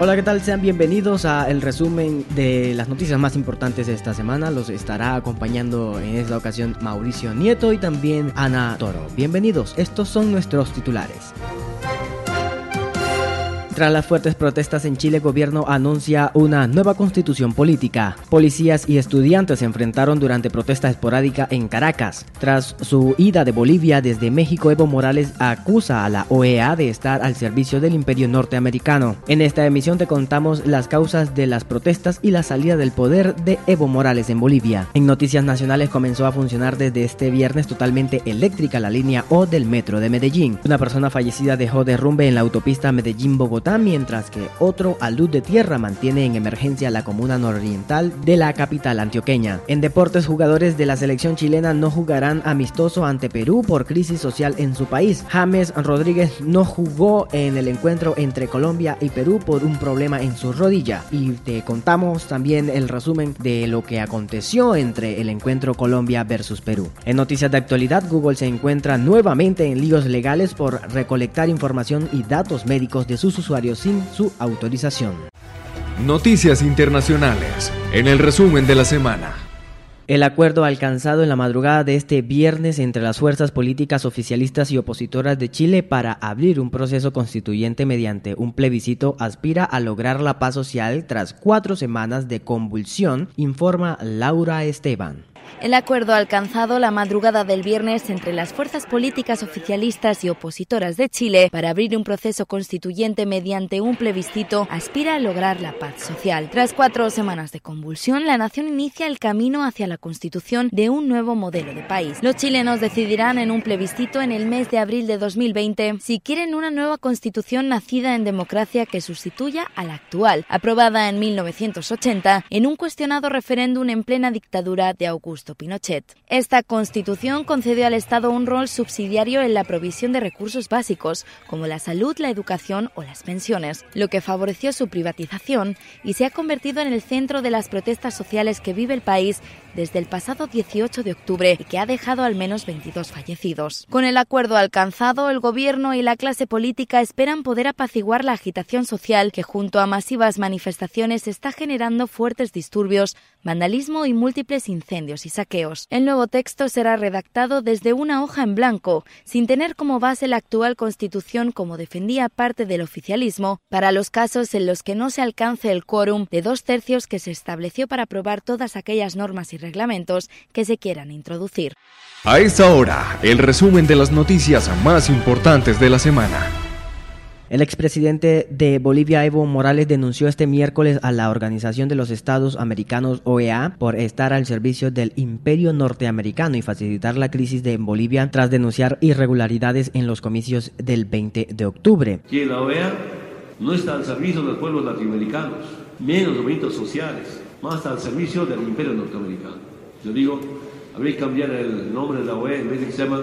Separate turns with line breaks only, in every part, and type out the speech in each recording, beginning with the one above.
Hola, ¿qué tal? Sean bienvenidos a el resumen de las noticias más importantes de esta semana. Los estará acompañando en esta ocasión Mauricio Nieto y también Ana Toro. Bienvenidos, estos son nuestros titulares. Tras las fuertes protestas en Chile, el gobierno anuncia una nueva constitución política. Policías y estudiantes se enfrentaron durante protesta esporádica en Caracas. Tras su ida de Bolivia desde México, Evo Morales acusa a la OEA de estar al servicio del imperio norteamericano. En esta emisión te contamos las causas de las protestas y la salida del poder de Evo Morales en Bolivia. En Noticias Nacionales comenzó a funcionar desde este viernes totalmente eléctrica la línea O del metro de Medellín. Una persona fallecida dejó derrumbe en la autopista Medellín-Bogotá mientras que otro a luz de tierra mantiene en emergencia la comuna nororiental de la capital antioqueña. En deportes, jugadores de la selección chilena no jugarán amistoso ante Perú por crisis social en su país. James Rodríguez no jugó en el encuentro entre Colombia y Perú por un problema en su rodilla. Y te contamos también el resumen de lo que aconteció entre el encuentro Colombia versus Perú. En noticias de actualidad, Google se encuentra nuevamente en líos legales por recolectar información y datos médicos de sus usuarios sin su autorización.
Noticias internacionales en el resumen de la semana.
El acuerdo alcanzado en la madrugada de este viernes entre las fuerzas políticas oficialistas y opositoras de Chile para abrir un proceso constituyente mediante un plebiscito aspira a lograr la paz social tras cuatro semanas de convulsión, informa Laura Esteban.
El acuerdo alcanzado la madrugada del viernes entre las fuerzas políticas oficialistas y opositoras de Chile para abrir un proceso constituyente mediante un plebiscito aspira a lograr la paz social. Tras cuatro semanas de convulsión, la nación inicia el camino hacia la constitución de un nuevo modelo de país. Los chilenos decidirán en un plebiscito en el mes de abril de 2020 si quieren una nueva constitución nacida en democracia que sustituya a la actual, aprobada en 1980 en un cuestionado referéndum en plena dictadura de Augusto Pinochet. Esta constitución concedió al Estado un rol subsidiario en la provisión de recursos básicos, como la salud, la educación o las pensiones, lo que favoreció su privatización y se ha convertido en el centro de las protestas sociales que vive el país desde el pasado 18 de octubre y que ha dejado al menos 22 fallecidos. Con el acuerdo alcanzado, el gobierno y la clase política esperan poder apaciguar la agitación social que junto a masivas manifestaciones está generando fuertes disturbios, vandalismo y múltiples incendios saqueos. El nuevo texto será redactado desde una hoja en blanco, sin tener como base la actual Constitución como defendía parte del oficialismo, para los casos en los que no se alcance el quórum de dos tercios que se estableció para aprobar todas aquellas normas y reglamentos que se quieran introducir.
A esta hora, el resumen de las noticias más importantes de la semana.
El expresidente de Bolivia, Evo Morales, denunció este miércoles a la Organización de los Estados Americanos, OEA, por estar al servicio del imperio norteamericano y facilitar la crisis de Bolivia tras denunciar irregularidades en los comicios del 20 de octubre.
Que la OEA no está al servicio de los pueblos latinoamericanos, menos movimientos sociales, más al servicio del imperio norteamericano. Yo digo, habría que cambiar el nombre de la OEA en vez de que se llama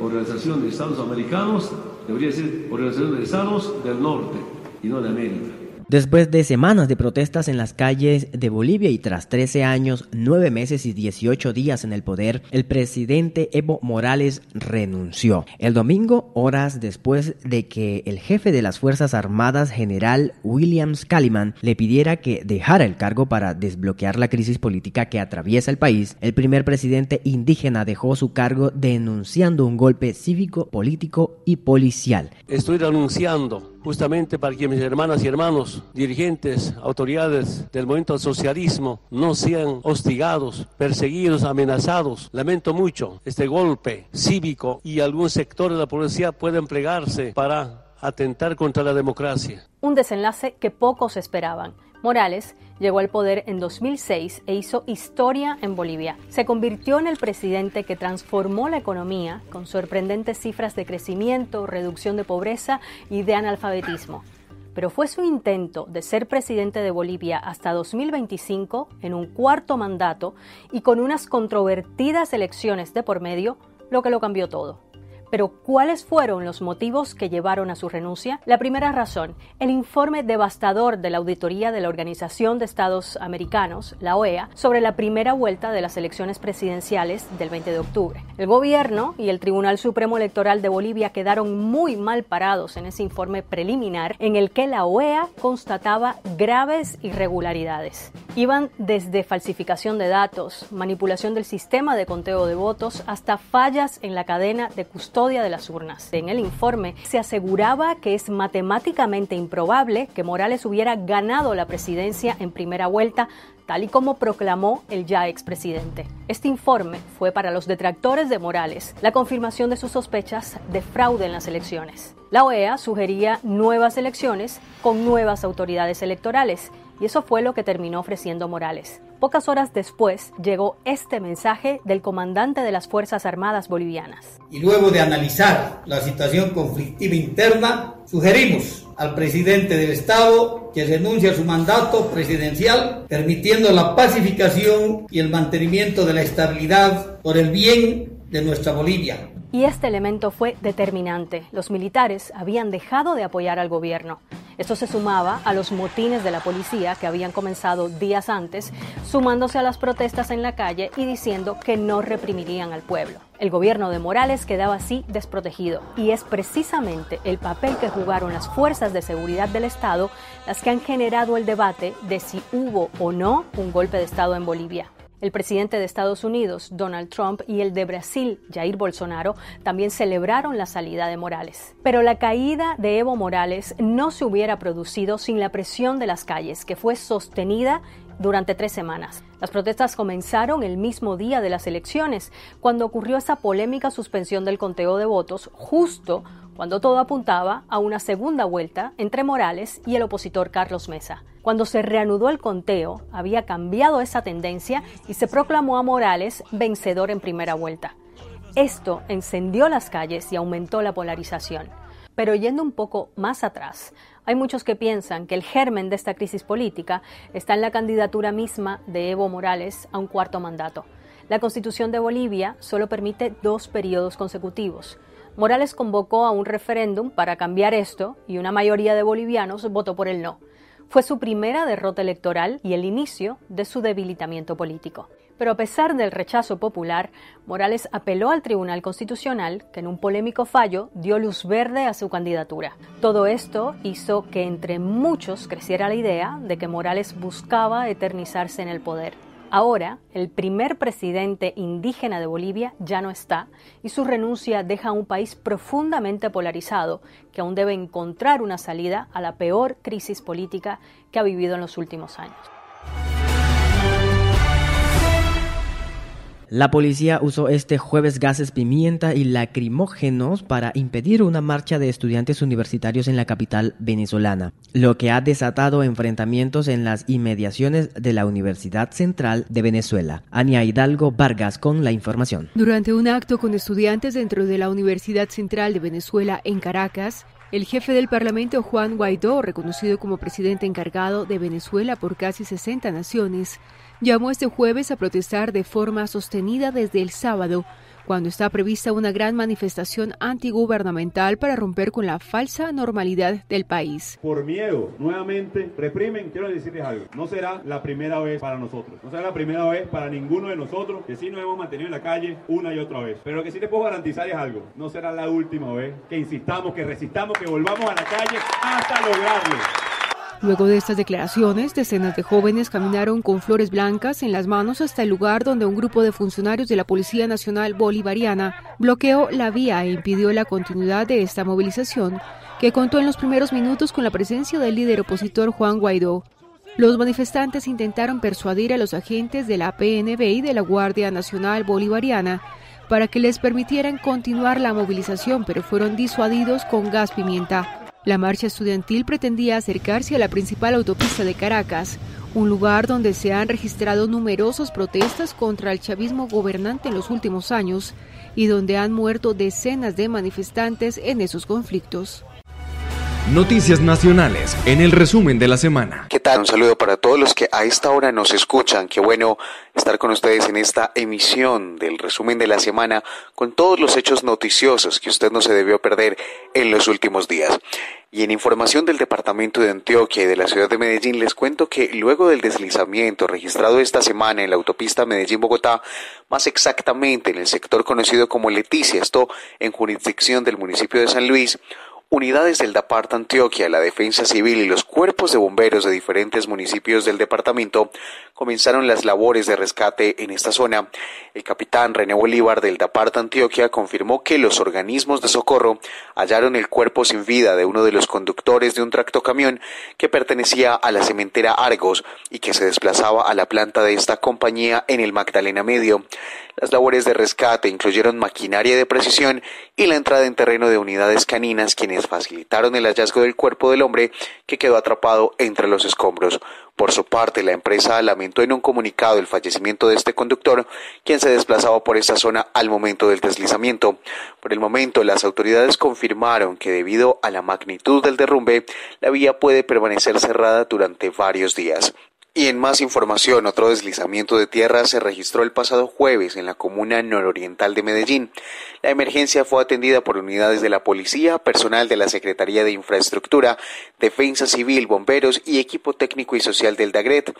Organización de Estados Americanos debería ser Organización de Estados del Norte y no de América.
Después de semanas de protestas en las calles de Bolivia y tras 13 años, 9 meses y 18 días en el poder, el presidente Evo Morales renunció. El domingo, horas después de que el jefe de las Fuerzas Armadas, general Williams Calliman, le pidiera que dejara el cargo para desbloquear la crisis política que atraviesa el país, el primer presidente indígena dejó su cargo denunciando un golpe cívico, político y policial.
Estoy renunciando justamente para que mis hermanas y hermanos, dirigentes, autoridades del movimiento socialismo no sean hostigados, perseguidos, amenazados. Lamento mucho este golpe cívico y algún sector de la policía puede emplearse para atentar contra la democracia.
Un desenlace que pocos esperaban. Morales llegó al poder en 2006 e hizo historia en Bolivia. Se convirtió en el presidente que transformó la economía con sorprendentes cifras de crecimiento, reducción de pobreza y de analfabetismo. Pero fue su intento de ser presidente de Bolivia hasta 2025, en un cuarto mandato y con unas controvertidas elecciones de por medio, lo que lo cambió todo. Pero ¿cuáles fueron los motivos que llevaron a su renuncia? La primera razón, el informe devastador de la auditoría de la Organización de Estados Americanos, la OEA, sobre la primera vuelta de las elecciones presidenciales del 20 de octubre. El gobierno y el Tribunal Supremo Electoral de Bolivia quedaron muy mal parados en ese informe preliminar en el que la OEA constataba graves irregularidades. Iban desde falsificación de datos, manipulación del sistema de conteo de votos, hasta fallas en la cadena de de las urnas. En el informe se aseguraba que es matemáticamente improbable que Morales hubiera ganado la presidencia en primera vuelta tal y como proclamó el ya expresidente. Este informe fue para los detractores de Morales la confirmación de sus sospechas de fraude en las elecciones. La OEA sugería nuevas elecciones con nuevas autoridades electorales y eso fue lo que terminó ofreciendo Morales. Pocas horas después llegó este mensaje del comandante de las Fuerzas Armadas bolivianas.
Y luego de analizar la situación conflictiva interna, sugerimos al presidente del Estado que renuncie a su mandato presidencial, permitiendo la pacificación y el mantenimiento de la estabilidad por el bien de nuestra Bolivia.
Y este elemento fue determinante. Los militares habían dejado de apoyar al gobierno. Esto se sumaba a los motines de la policía que habían comenzado días antes, sumándose a las protestas en la calle y diciendo que no reprimirían al pueblo. El gobierno de Morales quedaba así desprotegido y es precisamente el papel que jugaron las fuerzas de seguridad del Estado las que han generado el debate de si hubo o no un golpe de Estado en Bolivia. El presidente de Estados Unidos, Donald Trump, y el de Brasil, Jair Bolsonaro, también celebraron la salida de Morales. Pero la caída de Evo Morales no se hubiera producido sin la presión de las calles, que fue sostenida durante tres semanas. Las protestas comenzaron el mismo día de las elecciones, cuando ocurrió esa polémica suspensión del conteo de votos, justo cuando todo apuntaba a una segunda vuelta entre Morales y el opositor Carlos Mesa. Cuando se reanudó el conteo, había cambiado esa tendencia y se proclamó a Morales vencedor en primera vuelta. Esto encendió las calles y aumentó la polarización. Pero yendo un poco más atrás, hay muchos que piensan que el germen de esta crisis política está en la candidatura misma de Evo Morales a un cuarto mandato. La constitución de Bolivia solo permite dos periodos consecutivos. Morales convocó a un referéndum para cambiar esto y una mayoría de bolivianos votó por el no. Fue su primera derrota electoral y el inicio de su debilitamiento político. Pero a pesar del rechazo popular, Morales apeló al Tribunal Constitucional, que en un polémico fallo dio luz verde a su candidatura. Todo esto hizo que entre muchos creciera la idea de que Morales buscaba eternizarse en el poder. Ahora, el primer presidente indígena de Bolivia ya no está y su renuncia deja a un país profundamente polarizado que aún debe encontrar una salida a la peor crisis política que ha vivido en los últimos años.
La policía usó este jueves gases pimienta y lacrimógenos para impedir una marcha de estudiantes universitarios en la capital venezolana, lo que ha desatado enfrentamientos en las inmediaciones de la Universidad Central de Venezuela. Ania Hidalgo Vargas con la información.
Durante un acto con estudiantes dentro de la Universidad Central de Venezuela en Caracas, el jefe del Parlamento, Juan Guaidó, reconocido como presidente encargado de Venezuela por casi 60 naciones, llamó este jueves a protestar de forma sostenida desde el sábado, cuando está prevista una gran manifestación antigubernamental para romper con la falsa normalidad del país.
Por miedo, nuevamente, reprimen, quiero decirles algo, no será la primera vez para nosotros, no será la primera vez para ninguno de nosotros, que sí nos hemos mantenido en la calle una y otra vez. Pero lo que sí les puedo garantizar es algo, no será la última vez que insistamos, que resistamos, que volvamos a la calle hasta lograrlo.
Luego de estas declaraciones, decenas de jóvenes caminaron con flores blancas en las manos hasta el lugar donde un grupo de funcionarios de la Policía Nacional Bolivariana bloqueó la vía e impidió la continuidad de esta movilización, que contó en los primeros minutos con la presencia del líder opositor Juan Guaidó. Los manifestantes intentaron persuadir a los agentes de la PNB y de la Guardia Nacional Bolivariana para que les permitieran continuar la movilización, pero fueron disuadidos con gas pimienta. La marcha estudiantil pretendía acercarse a la principal autopista de Caracas, un lugar donde se han registrado numerosas protestas contra el chavismo gobernante en los últimos años y donde han muerto decenas de manifestantes en esos conflictos.
Noticias nacionales en el resumen de la semana.
¿Qué tal? Un saludo para todos los que a esta hora nos escuchan. Qué bueno estar con ustedes en esta emisión del resumen de la semana con todos los hechos noticiosos que usted no se debió perder en los últimos días. Y en información del departamento de Antioquia y de la ciudad de Medellín les cuento que luego del deslizamiento registrado esta semana en la autopista Medellín-Bogotá, más exactamente en el sector conocido como Leticia, esto en jurisdicción del municipio de San Luis, Unidades del DAPART Antioquia, la Defensa Civil y los cuerpos de bomberos de diferentes municipios del departamento comenzaron las labores de rescate en esta zona. El capitán René Bolívar del DAPART Antioquia confirmó que los organismos de socorro hallaron el cuerpo sin vida de uno de los conductores de un tractocamión que pertenecía a la cementera Argos y que se desplazaba a la planta de esta compañía en el Magdalena Medio. Las labores de rescate incluyeron maquinaria de precisión y la entrada en terreno de unidades caninas quienes facilitaron el hallazgo del cuerpo del hombre que quedó atrapado entre los escombros. Por su parte, la empresa lamentó en un comunicado el fallecimiento de este conductor, quien se desplazaba por esta zona al momento del deslizamiento. Por el momento, las autoridades confirmaron que debido a la magnitud del derrumbe, la vía puede permanecer cerrada durante varios días. Y en más información, otro deslizamiento de tierra se registró el pasado jueves en la comuna nororiental de Medellín. La emergencia fue atendida por unidades de la policía, personal de la Secretaría de Infraestructura, Defensa Civil, bomberos y equipo técnico y social del DAGRET.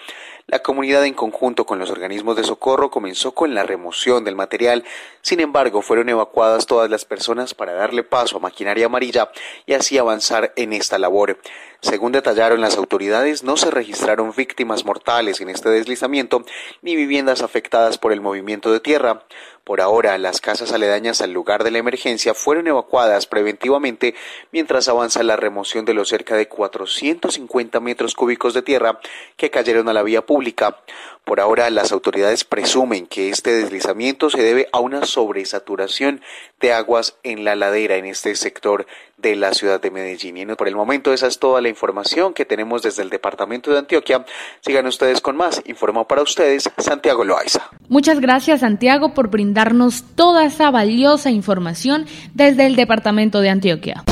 La comunidad en conjunto con los organismos de socorro comenzó con la remoción del material. Sin embargo, fueron evacuadas todas las personas para darle paso a maquinaria amarilla y así avanzar en esta labor. Según detallaron las autoridades, no se registraron víctimas mortales en este deslizamiento ni viviendas afectadas por el movimiento de tierra. Por ahora, las casas aledañas al lugar de la emergencia fueron evacuadas preventivamente mientras avanza la remoción de los cerca de 450 metros cúbicos de tierra que cayeron a la vía pública. Por ahora, las autoridades presumen que este deslizamiento se debe a una sobresaturación de aguas en la ladera en este sector de la ciudad de Medellín. Y por el momento esa es toda la información que tenemos desde el departamento de Antioquia. Sigan ustedes con más. Informó para ustedes Santiago Loaiza.
Muchas gracias Santiago por brindarnos toda esa valiosa información desde el departamento de Antioquia.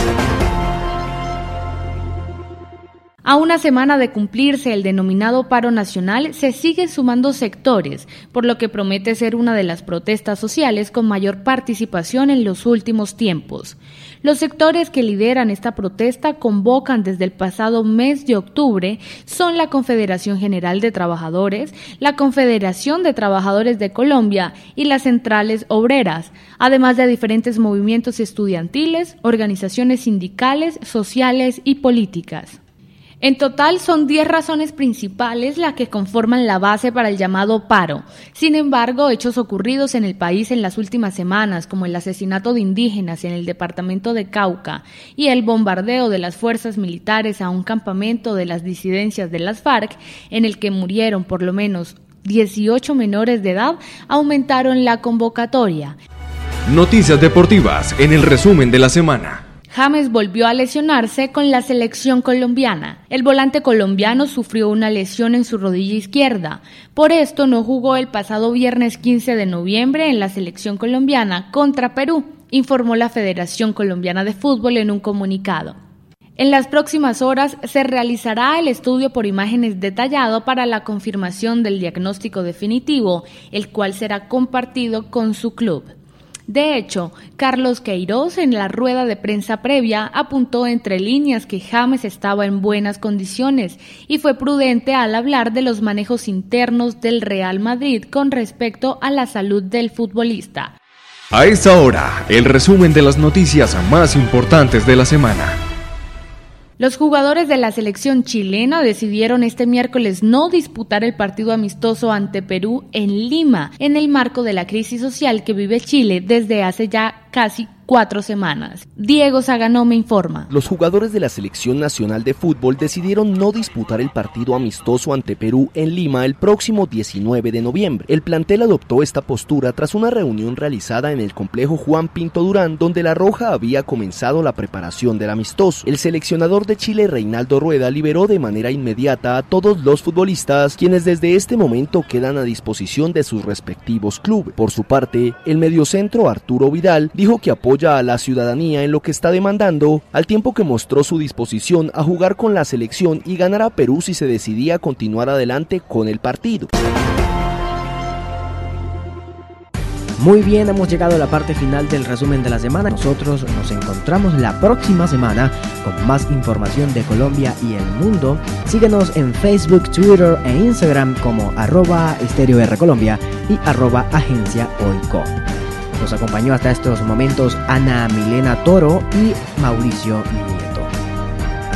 A una semana de cumplirse el denominado paro nacional, se siguen sumando sectores, por lo que promete ser una de las protestas sociales con mayor participación en los últimos tiempos. Los sectores que lideran esta protesta convocan desde el pasado mes de octubre son la Confederación General de Trabajadores, la Confederación de Trabajadores de Colombia y las centrales obreras, además de diferentes movimientos estudiantiles, organizaciones sindicales, sociales y políticas. En total son 10 razones principales las que conforman la base para el llamado paro. Sin embargo, hechos ocurridos en el país en las últimas semanas, como el asesinato de indígenas en el departamento de Cauca y el bombardeo de las fuerzas militares a un campamento de las disidencias de las FARC, en el que murieron por lo menos 18 menores de edad, aumentaron la convocatoria.
Noticias deportivas en el resumen de la semana.
James volvió a lesionarse con la selección colombiana. El volante colombiano sufrió una lesión en su rodilla izquierda. Por esto no jugó el pasado viernes 15 de noviembre en la selección colombiana contra Perú, informó la Federación Colombiana de Fútbol en un comunicado. En las próximas horas se realizará el estudio por imágenes detallado para la confirmación del diagnóstico definitivo, el cual será compartido con su club. De hecho, Carlos Queiroz en la rueda de prensa previa apuntó entre líneas que James estaba en buenas condiciones y fue prudente al hablar de los manejos internos del Real Madrid con respecto a la salud del futbolista.
A esta hora, el resumen de las noticias más importantes de la semana.
Los jugadores de la selección chilena decidieron este miércoles no disputar el partido amistoso ante Perú en Lima, en el marco de la crisis social que vive Chile desde hace ya casi cuatro semanas. Diego Zaganó me informa.
Los jugadores de la Selección Nacional de Fútbol decidieron no disputar el partido amistoso ante Perú en Lima el próximo 19 de noviembre. El plantel adoptó esta postura tras una reunión realizada en el complejo Juan Pinto Durán, donde La Roja había comenzado la preparación del amistoso. El seleccionador de Chile, Reinaldo Rueda, liberó de manera inmediata a todos los futbolistas, quienes desde este momento quedan a disposición de sus respectivos clubes. Por su parte, el mediocentro Arturo Vidal dijo que apoya a la ciudadanía en lo que está demandando, al tiempo que mostró su disposición a jugar con la selección y ganar a Perú si se decidía continuar adelante con el partido.
Muy bien, hemos llegado a la parte final del resumen de la semana. Nosotros nos encontramos la próxima semana con más información de Colombia y el mundo. Síguenos en Facebook, Twitter e Instagram como arroba Colombia y arroba Agencia Oico. Nos acompañó hasta estos momentos Ana Milena Toro y Mauricio